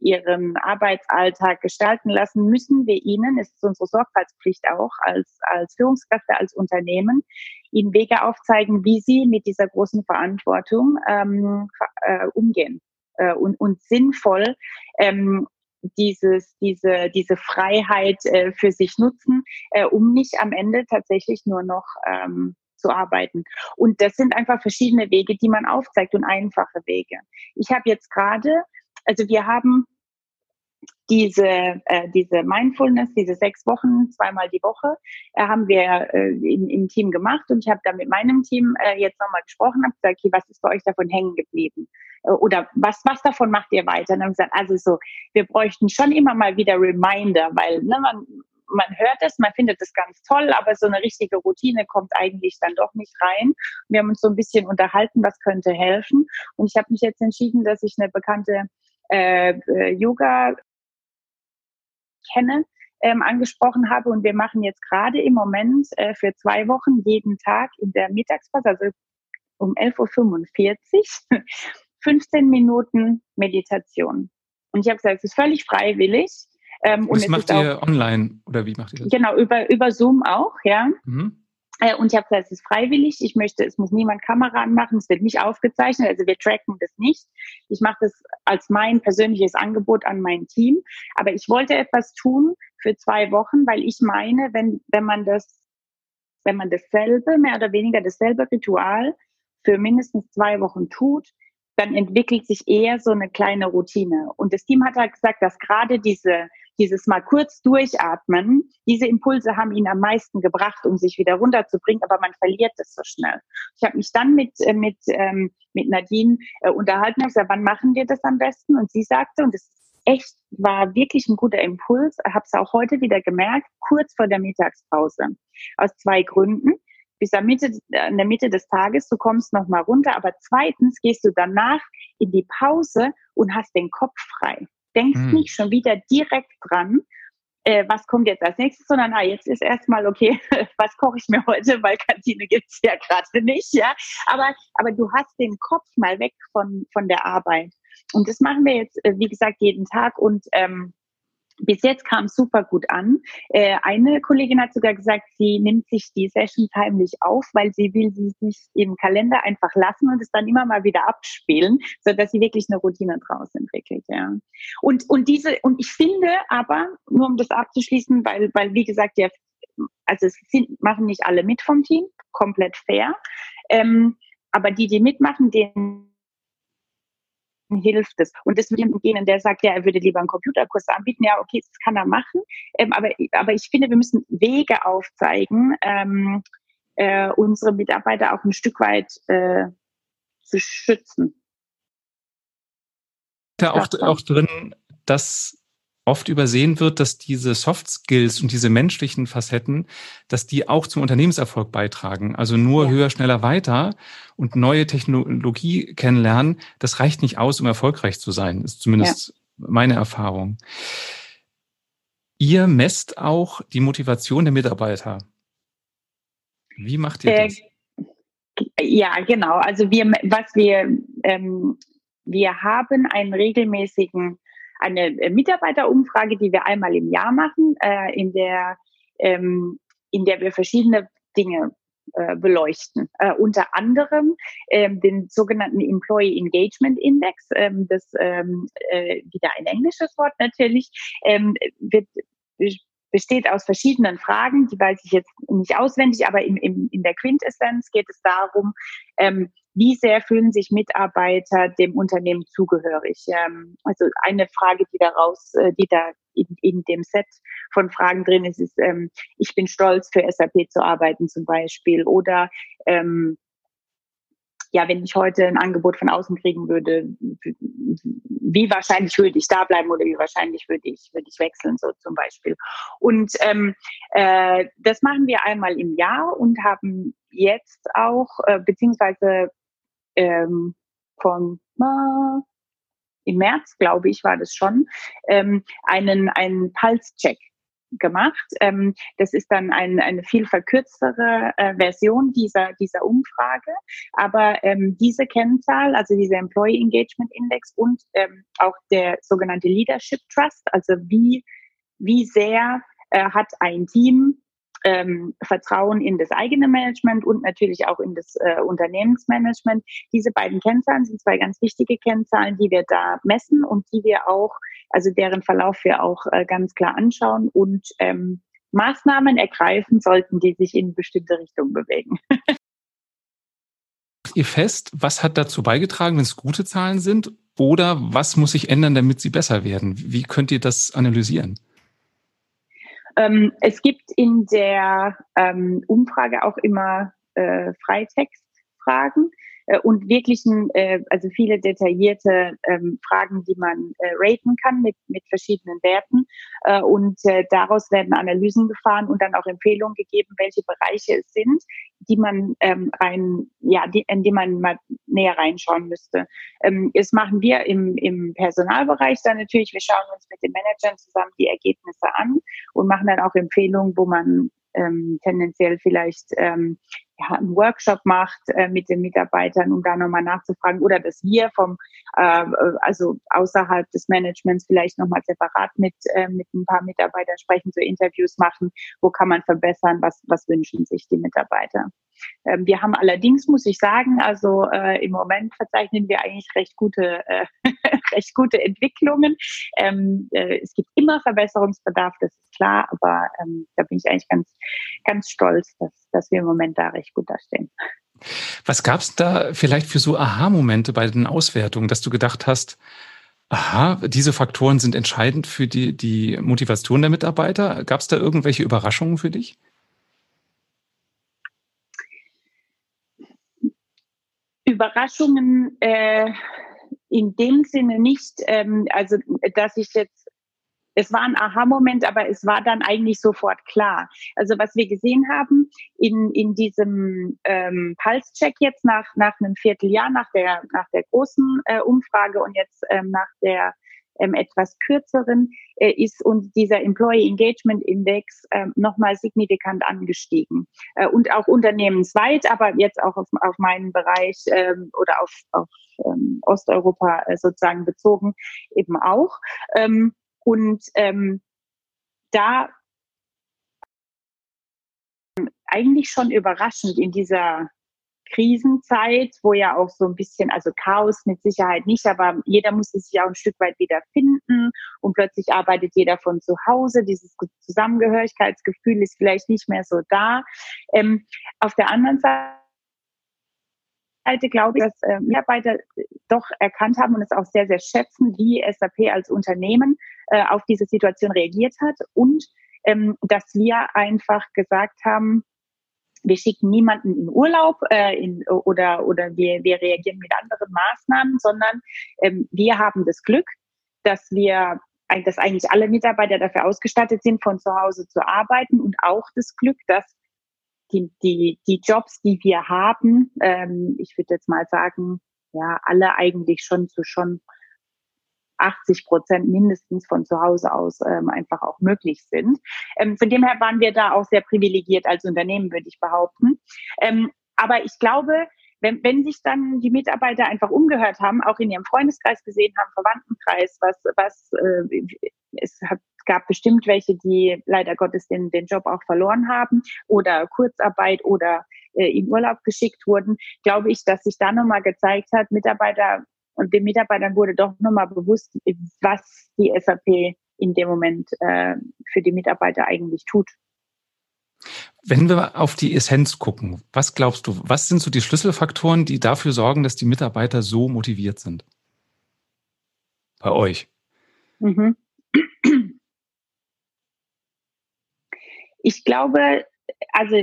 ihren Arbeitsalltag gestalten lassen, müssen wir ihnen, es ist unsere Sorgfaltspflicht auch als, als Führungskräfte, als Unternehmen, ihnen Wege aufzeigen, wie sie mit dieser großen Verantwortung ähm, äh, umgehen äh, und, und sinnvoll ähm, dieses, diese, diese Freiheit äh, für sich nutzen, äh, um nicht am Ende tatsächlich nur noch ähm, zu arbeiten. Und das sind einfach verschiedene Wege, die man aufzeigt und einfache Wege. Ich habe jetzt gerade also wir haben diese, äh, diese Mindfulness, diese sechs Wochen, zweimal die Woche, äh, haben wir äh, im, im Team gemacht und ich habe da mit meinem Team äh, jetzt nochmal gesprochen, habe gesagt, okay, was ist bei euch davon hängen geblieben? Äh, oder was, was davon macht ihr weiter? Und dann haben gesagt, also so, wir bräuchten schon immer mal wieder Reminder, weil ne, man, man hört es, man findet es ganz toll, aber so eine richtige Routine kommt eigentlich dann doch nicht rein. Wir haben uns so ein bisschen unterhalten, was könnte helfen. Und ich habe mich jetzt entschieden, dass ich eine bekannte äh, äh, Yoga kenne, ähm, angesprochen habe. Und wir machen jetzt gerade im Moment äh, für zwei Wochen jeden Tag in der Mittagspause, also um 11.45 Uhr, 15 Minuten Meditation. Und ich habe gesagt, es ist völlig freiwillig. Ähm, und das macht ihr auch, online oder wie macht ihr das? Genau, über, über Zoom auch, ja. Mhm. Äh, und ich habe gesagt, es ist freiwillig. Ich möchte, es muss niemand Kamera anmachen, es wird nicht aufgezeichnet, also wir tracken das nicht. Ich mache das als mein persönliches Angebot an mein Team. Aber ich wollte etwas tun für zwei Wochen, weil ich meine, wenn, wenn man das, wenn man dasselbe, mehr oder weniger dasselbe Ritual für mindestens zwei Wochen tut, dann entwickelt sich eher so eine kleine Routine. Und das Team hat halt gesagt, dass gerade diese, dieses mal kurz durchatmen, diese Impulse haben ihn am meisten gebracht, um sich wieder runterzubringen, aber man verliert das so schnell. Ich habe mich dann mit, äh, mit, ähm, mit Nadine äh, unterhalten und gesagt, wann machen wir das am besten? Und sie sagte, und das echt war wirklich ein guter Impuls, habe es auch heute wieder gemerkt, kurz vor der Mittagspause. Aus zwei Gründen bis am Mitte, äh, in der Mitte des Tages, du kommst noch mal runter, aber zweitens gehst du danach in die Pause und hast den Kopf frei. Denkst hm. nicht schon wieder direkt dran, äh, was kommt jetzt als nächstes, sondern ah, jetzt ist erstmal okay, was koche ich mir heute, weil Kantine gibt's ja gerade nicht, ja. Aber, aber du hast den Kopf mal weg von, von der Arbeit. Und das machen wir jetzt, äh, wie gesagt, jeden Tag und ähm, bis jetzt kam super gut an. Äh, eine Kollegin hat sogar gesagt, sie nimmt sich die Sessions heimlich auf, weil sie will sie sich im Kalender einfach lassen und es dann immer mal wieder abspielen, so dass sie wirklich eine Routine draus entwickelt. Ja. Und und diese und ich finde aber nur um das abzuschließen, weil weil wie gesagt ja also es sind, machen nicht alle mit vom Team, komplett fair. Ähm, aber die, die mitmachen, denen hilft es. Und das würde jemandem gehen, der sagt, ja, er würde lieber einen Computerkurs anbieten. Ja, okay, das kann er machen. Ähm, aber, aber ich finde, wir müssen Wege aufzeigen, ähm, äh, unsere Mitarbeiter auch ein Stück weit äh, zu schützen. Da auch, auch drin, dass oft übersehen wird, dass diese Soft Skills und diese menschlichen Facetten, dass die auch zum Unternehmenserfolg beitragen. Also nur ja. höher, schneller, weiter und neue Technologie kennenlernen, das reicht nicht aus, um erfolgreich zu sein. Ist zumindest ja. meine Erfahrung. Ihr messt auch die Motivation der Mitarbeiter. Wie macht ihr äh, das? Ja, genau. Also wir, was wir, ähm, wir haben einen regelmäßigen eine äh, Mitarbeiterumfrage, die wir einmal im Jahr machen, äh, in der ähm, in der wir verschiedene Dinge äh, beleuchten. Äh, unter anderem ähm, den sogenannten Employee Engagement Index, ähm, das ähm, äh, wieder ein englisches Wort natürlich, ähm, wird besteht aus verschiedenen Fragen, die weiß ich jetzt nicht auswendig, aber in, in, in der Quintessenz geht es darum, ähm, wie sehr fühlen sich Mitarbeiter dem Unternehmen zugehörig? Ähm, also eine Frage, die daraus, äh, die da in, in dem Set von Fragen drin ist, ist, ähm, ich bin stolz für SAP zu arbeiten zum Beispiel oder ähm, ja, wenn ich heute ein Angebot von außen kriegen würde, wie wahrscheinlich würde ich da bleiben oder wie wahrscheinlich würde ich, würde ich wechseln, so zum Beispiel. Und ähm, äh, das machen wir einmal im Jahr und haben jetzt auch, äh, beziehungsweise ähm, von äh, im März, glaube ich, war das schon, ähm, einen, einen Pulse-Check gemacht. Ähm, das ist dann ein, eine viel verkürztere äh, Version dieser, dieser Umfrage. Aber ähm, diese Kennzahl, also dieser Employee Engagement Index und ähm, auch der sogenannte Leadership Trust, also wie, wie sehr äh, hat ein Team ähm, Vertrauen in das eigene Management und natürlich auch in das äh, Unternehmensmanagement. Diese beiden Kennzahlen sind zwei ganz wichtige Kennzahlen, die wir da messen und die wir auch, also deren Verlauf wir auch äh, ganz klar anschauen und ähm, Maßnahmen ergreifen sollten, die sich in bestimmte Richtungen bewegen. ihr fest, was hat dazu beigetragen, wenn es gute Zahlen sind? Oder was muss sich ändern, damit sie besser werden? Wie könnt ihr das analysieren? Ähm, es gibt in der ähm, Umfrage auch immer äh, Freitextfragen äh, und wirklichen, äh, also viele detaillierte ähm, Fragen, die man äh, raten kann mit, mit verschiedenen Werten. Äh, und äh, daraus werden Analysen gefahren und dann auch Empfehlungen gegeben, welche Bereiche es sind, die man ähm, rein, ja, die, in die man mal näher reinschauen müsste. Ähm, das machen wir im, im Personalbereich dann natürlich. Wir schauen uns mit den Managern zusammen die Ergebnisse an und machen dann auch Empfehlungen, wo man ähm, tendenziell vielleicht ähm, ja, einen Workshop macht äh, mit den Mitarbeitern, um da nochmal nachzufragen. Oder dass wir vom, äh, also außerhalb des Managements vielleicht nochmal separat mit, äh, mit ein paar Mitarbeitern sprechen, so Interviews machen, wo kann man verbessern, was, was wünschen sich die Mitarbeiter. Ähm, wir haben allerdings, muss ich sagen, also äh, im Moment verzeichnen wir eigentlich recht gute, äh, recht gute Entwicklungen. Ähm, äh, es gibt immer Verbesserungsbedarf, das ist klar, aber ähm, da bin ich eigentlich ganz, ganz stolz, dass, dass wir im Moment da recht gut dastehen. Was gab es da vielleicht für so Aha-Momente bei den Auswertungen, dass du gedacht hast, aha, diese Faktoren sind entscheidend für die, die Motivation der Mitarbeiter? Gab es da irgendwelche Überraschungen für dich? Überraschungen äh, in dem Sinne nicht, ähm, also dass ich jetzt es war ein Aha-Moment, aber es war dann eigentlich sofort klar. Also was wir gesehen haben in, in diesem ähm, Pulse-Check jetzt nach, nach einem Vierteljahr, nach der, nach der großen äh, Umfrage und jetzt ähm, nach der ähm, etwas kürzeren, äh, ist uns dieser Employee Engagement Index ähm, nochmal signifikant angestiegen. Äh, und auch unternehmensweit, aber jetzt auch auf, auf meinen Bereich ähm, oder auf, auf ähm, Osteuropa äh, sozusagen bezogen eben auch. Ähm, und ähm, da eigentlich schon überraschend in dieser Krisenzeit, wo ja auch so ein bisschen, also Chaos mit Sicherheit nicht, aber jeder musste sich auch ein Stück weit wieder finden und plötzlich arbeitet jeder von zu Hause. Dieses Zusammengehörigkeitsgefühl ist vielleicht nicht mehr so da. Ähm, auf der anderen Seite glaube ich, dass äh, Mitarbeiter doch erkannt haben und es auch sehr, sehr schätzen, wie SAP als Unternehmen äh, auf diese Situation reagiert hat und ähm, dass wir einfach gesagt haben, wir schicken niemanden in Urlaub äh, in, oder, oder wir, wir reagieren mit anderen Maßnahmen, sondern ähm, wir haben das Glück, dass wir dass eigentlich alle Mitarbeiter dafür ausgestattet sind, von zu Hause zu arbeiten und auch das Glück, dass die, die, die Jobs, die wir haben, ähm, ich würde jetzt mal sagen, ja, alle eigentlich schon zu schon 80 Prozent mindestens von zu Hause aus ähm, einfach auch möglich sind. Ähm, von dem her waren wir da auch sehr privilegiert als Unternehmen, würde ich behaupten. Ähm, aber ich glaube, wenn, wenn sich dann die Mitarbeiter einfach umgehört haben, auch in ihrem Freundeskreis gesehen haben, Verwandtenkreis, was, was äh, es hat, gab bestimmt welche, die leider Gottes den, den Job auch verloren haben oder Kurzarbeit oder äh, in Urlaub geschickt wurden, glaube ich, dass sich da nochmal gezeigt hat, Mitarbeiter und den Mitarbeitern wurde doch nochmal bewusst, was die SAP in dem Moment äh, für die Mitarbeiter eigentlich tut. Wenn wir auf die Essenz gucken, was glaubst du, was sind so die Schlüsselfaktoren, die dafür sorgen, dass die Mitarbeiter so motiviert sind? Bei euch? Mhm. Ich glaube, also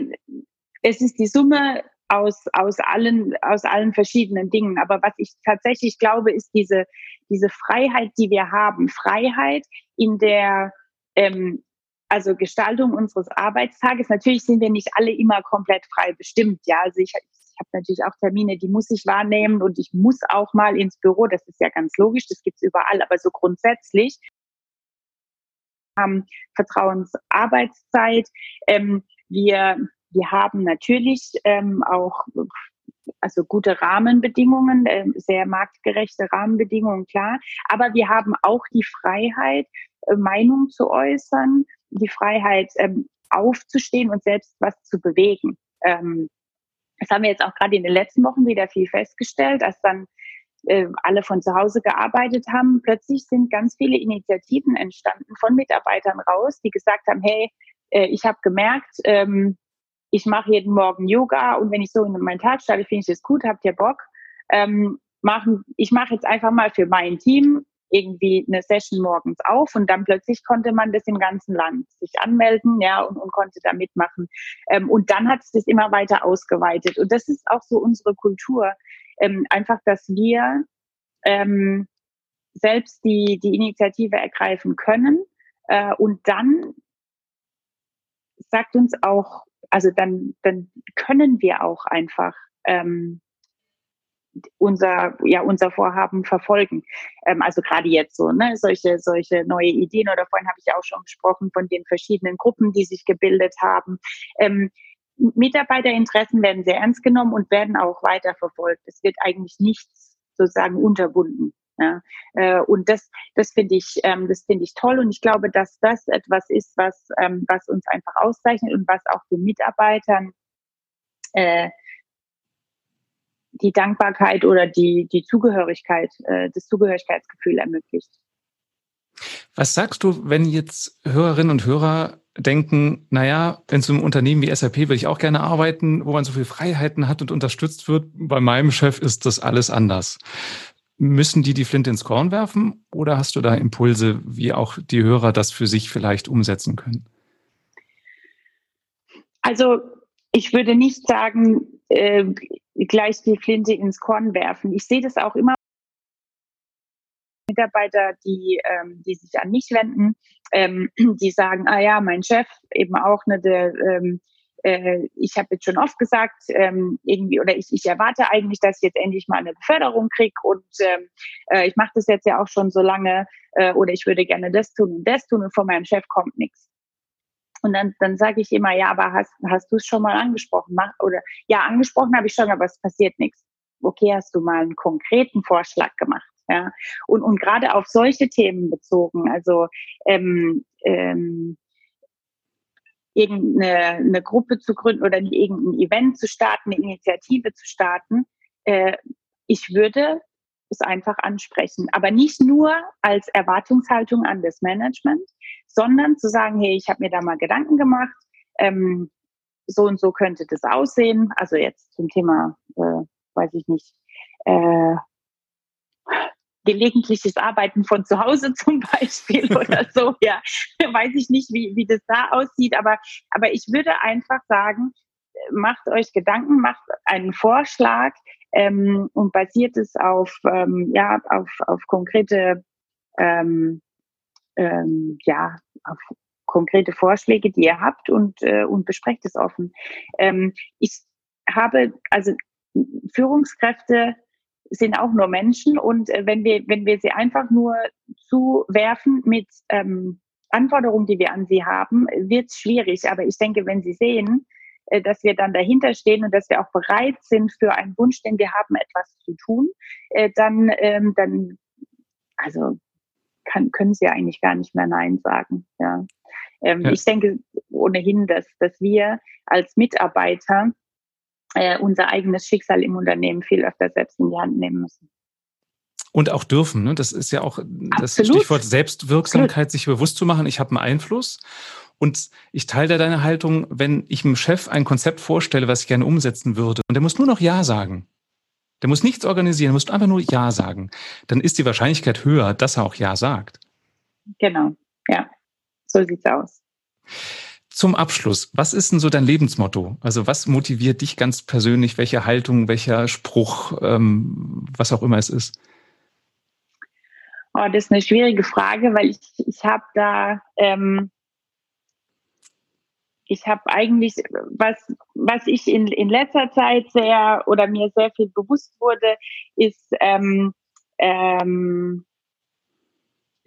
es ist die Summe aus, aus, allen, aus allen verschiedenen Dingen. Aber was ich tatsächlich glaube, ist diese, diese Freiheit, die wir haben. Freiheit in der ähm, also Gestaltung unseres Arbeitstages. Natürlich sind wir nicht alle immer komplett frei bestimmt. Ja, also ich, ich habe natürlich auch Termine, die muss ich wahrnehmen und ich muss auch mal ins Büro. Das ist ja ganz logisch, das gibt's überall. Aber so grundsätzlich haben Vertrauensarbeitszeit. Ähm, wir, wir haben natürlich ähm, auch also gute Rahmenbedingungen, äh, sehr marktgerechte Rahmenbedingungen, klar. Aber wir haben auch die Freiheit, äh, Meinung zu äußern, die Freiheit ähm, aufzustehen und selbst was zu bewegen. Ähm, das haben wir jetzt auch gerade in den letzten Wochen wieder viel festgestellt, dass dann äh, alle von zu Hause gearbeitet haben. Plötzlich sind ganz viele Initiativen entstanden von Mitarbeitern raus, die gesagt haben, hey, äh, ich habe gemerkt, ähm, ich mache jeden Morgen Yoga und wenn ich so in meinen Tag starte, finde ich das gut, habt ihr Bock? Ähm, machen, ich mache jetzt einfach mal für mein Team irgendwie eine Session morgens auf und dann plötzlich konnte man das im ganzen Land sich anmelden, ja, und, und konnte da mitmachen. Ähm, und dann hat es das immer weiter ausgeweitet. Und das ist auch so unsere Kultur. Ähm, einfach, dass wir ähm, selbst die, die Initiative ergreifen können. Äh, und dann sagt uns auch, also dann, dann können wir auch einfach ähm, unser, ja, unser Vorhaben verfolgen. Ähm, also gerade jetzt so, ne, solche, solche neue Ideen oder vorhin habe ich auch schon gesprochen von den verschiedenen Gruppen, die sich gebildet haben. Ähm, Mitarbeiterinteressen werden sehr ernst genommen und werden auch weiter verfolgt. Es wird eigentlich nichts sozusagen unterbunden. Ja, äh, und das, das finde ich, ähm, das finde ich toll. Und ich glaube, dass das etwas ist, was, ähm, was uns einfach auszeichnet und was auch den Mitarbeitern äh, die Dankbarkeit oder die, die Zugehörigkeit, äh, das Zugehörigkeitsgefühl ermöglicht. Was sagst du, wenn jetzt Hörerinnen und Hörer denken, naja, in so einem Unternehmen wie SAP will ich auch gerne arbeiten, wo man so viel Freiheiten hat und unterstützt wird. Bei meinem Chef ist das alles anders. Müssen die die Flinte ins Korn werfen oder hast du da Impulse, wie auch die Hörer das für sich vielleicht umsetzen können? Also ich würde nicht sagen, äh, gleich die Flinte ins Korn werfen. Ich sehe das auch immer Mitarbeiter, die, ähm, die sich an mich wenden, ähm, die sagen, ah ja, mein Chef eben auch, ne, der, ähm, äh, ich habe jetzt schon oft gesagt, ähm, irgendwie, oder ich, ich erwarte eigentlich, dass ich jetzt endlich mal eine Beförderung kriege und ähm, äh, ich mache das jetzt ja auch schon so lange äh, oder ich würde gerne das tun und das tun und von meinem Chef kommt nichts. Und dann, dann sage ich immer, ja, aber hast, hast du es schon mal angesprochen? Mach, oder ja, angesprochen habe ich schon, aber es passiert nichts. Okay, hast du mal einen konkreten Vorschlag gemacht? Ja? Und, und gerade auf solche Themen bezogen, also ähm, ähm, irgendeine eine Gruppe zu gründen oder irgendein Event zu starten, eine Initiative zu starten, äh, ich würde es einfach ansprechen. Aber nicht nur als Erwartungshaltung an das Management, sondern zu sagen, hey, ich habe mir da mal Gedanken gemacht, ähm, so und so könnte das aussehen. Also jetzt zum Thema, äh, weiß ich nicht, äh, gelegentliches Arbeiten von zu Hause zum Beispiel oder so. Ja, weiß ich nicht, wie, wie das da aussieht, aber, aber ich würde einfach sagen, macht euch Gedanken, macht einen Vorschlag ähm, und basiert es auf, ähm, ja, auf, auf konkrete, ähm, ähm, ja, auf konkrete Vorschläge, die ihr habt und, äh, und besprecht es offen. Ähm, ich habe, also Führungskräfte sind auch nur Menschen und äh, wenn wir wenn wir sie einfach nur zuwerfen mit ähm, Anforderungen, die wir an sie haben, wird es schwierig. Aber ich denke, wenn sie sehen, äh, dass wir dann dahinter stehen und dass wir auch bereit sind für einen Wunsch, den wir haben, etwas zu tun, äh, dann ähm, dann also kann, können sie eigentlich gar nicht mehr Nein sagen. Ja. Ähm, ja. Ich denke ohnehin, dass, dass wir als Mitarbeiter äh, unser eigenes Schicksal im Unternehmen viel öfter selbst in die Hand nehmen müssen. Und auch dürfen. Ne? Das ist ja auch das Absolut. Stichwort Selbstwirksamkeit, sich bewusst zu machen, ich habe einen Einfluss. Und ich teile deine Haltung, wenn ich dem Chef ein Konzept vorstelle, was ich gerne umsetzen würde, und der muss nur noch Ja sagen. Der muss nichts organisieren, der muss einfach nur Ja sagen. Dann ist die Wahrscheinlichkeit höher, dass er auch Ja sagt. Genau, ja. So sieht's aus. Zum Abschluss, was ist denn so dein Lebensmotto? Also was motiviert dich ganz persönlich? Welche Haltung, welcher Spruch, ähm, was auch immer es ist? Oh, das ist eine schwierige Frage, weil ich, ich habe da, ähm, ich habe eigentlich, was, was ich in, in letzter Zeit sehr oder mir sehr viel bewusst wurde, ist ähm, ähm,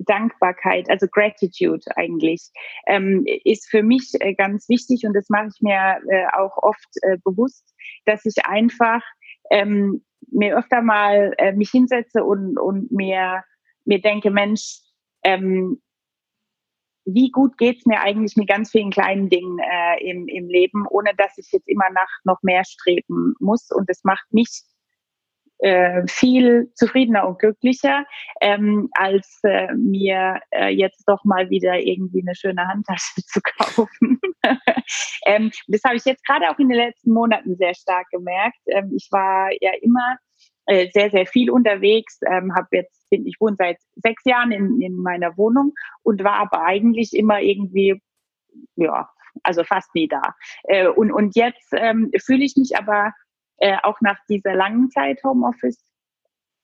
Dankbarkeit, also Gratitude eigentlich, ähm, ist für mich äh, ganz wichtig und das mache ich mir äh, auch oft äh, bewusst, dass ich einfach ähm, mir öfter mal äh, mich hinsetze und, und mir, mir denke, Mensch, ähm, wie gut geht's mir eigentlich mit ganz vielen kleinen Dingen äh, im, im Leben, ohne dass ich jetzt immer nach noch mehr streben muss. Und das macht mich äh, viel zufriedener und glücklicher, ähm, als äh, mir äh, jetzt doch mal wieder irgendwie eine schöne Handtasche zu kaufen. ähm, das habe ich jetzt gerade auch in den letzten Monaten sehr stark gemerkt. Ähm, ich war ja immer äh, sehr, sehr viel unterwegs, ähm, habe jetzt, bin, ich wohne seit sechs Jahren in, in meiner Wohnung und war aber eigentlich immer irgendwie, ja, also fast nie da. Äh, und, und jetzt ähm, fühle ich mich aber äh, auch nach dieser langen Zeit Homeoffice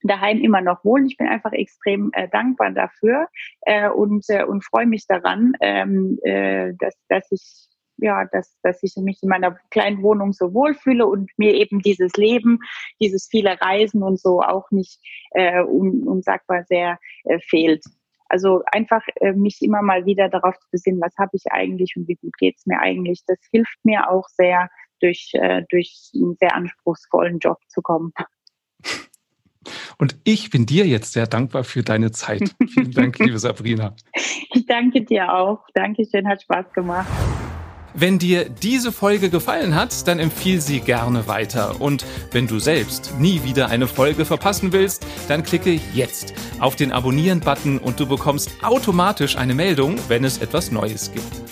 daheim immer noch wohl. Ich bin einfach extrem äh, dankbar dafür äh, und, äh, und freue mich daran, ähm, äh, dass, dass ich ja, dass, dass ich mich in meiner kleinen Wohnung so wohlfühle und mir eben dieses Leben, dieses viele Reisen und so auch nicht äh, un, unsagbar sehr äh, fehlt. Also einfach äh, mich immer mal wieder darauf zu besinnen, was habe ich eigentlich und wie gut geht's mir eigentlich. Das hilft mir auch sehr, durch, äh, durch einen sehr anspruchsvollen Job zu kommen. Und ich bin dir jetzt sehr dankbar für deine Zeit. Vielen Dank, liebe Sabrina. Ich danke dir auch. Dankeschön, hat Spaß gemacht. Wenn dir diese Folge gefallen hat, dann empfiehl sie gerne weiter. Und wenn du selbst nie wieder eine Folge verpassen willst, dann klicke jetzt auf den Abonnieren-Button und du bekommst automatisch eine Meldung, wenn es etwas Neues gibt.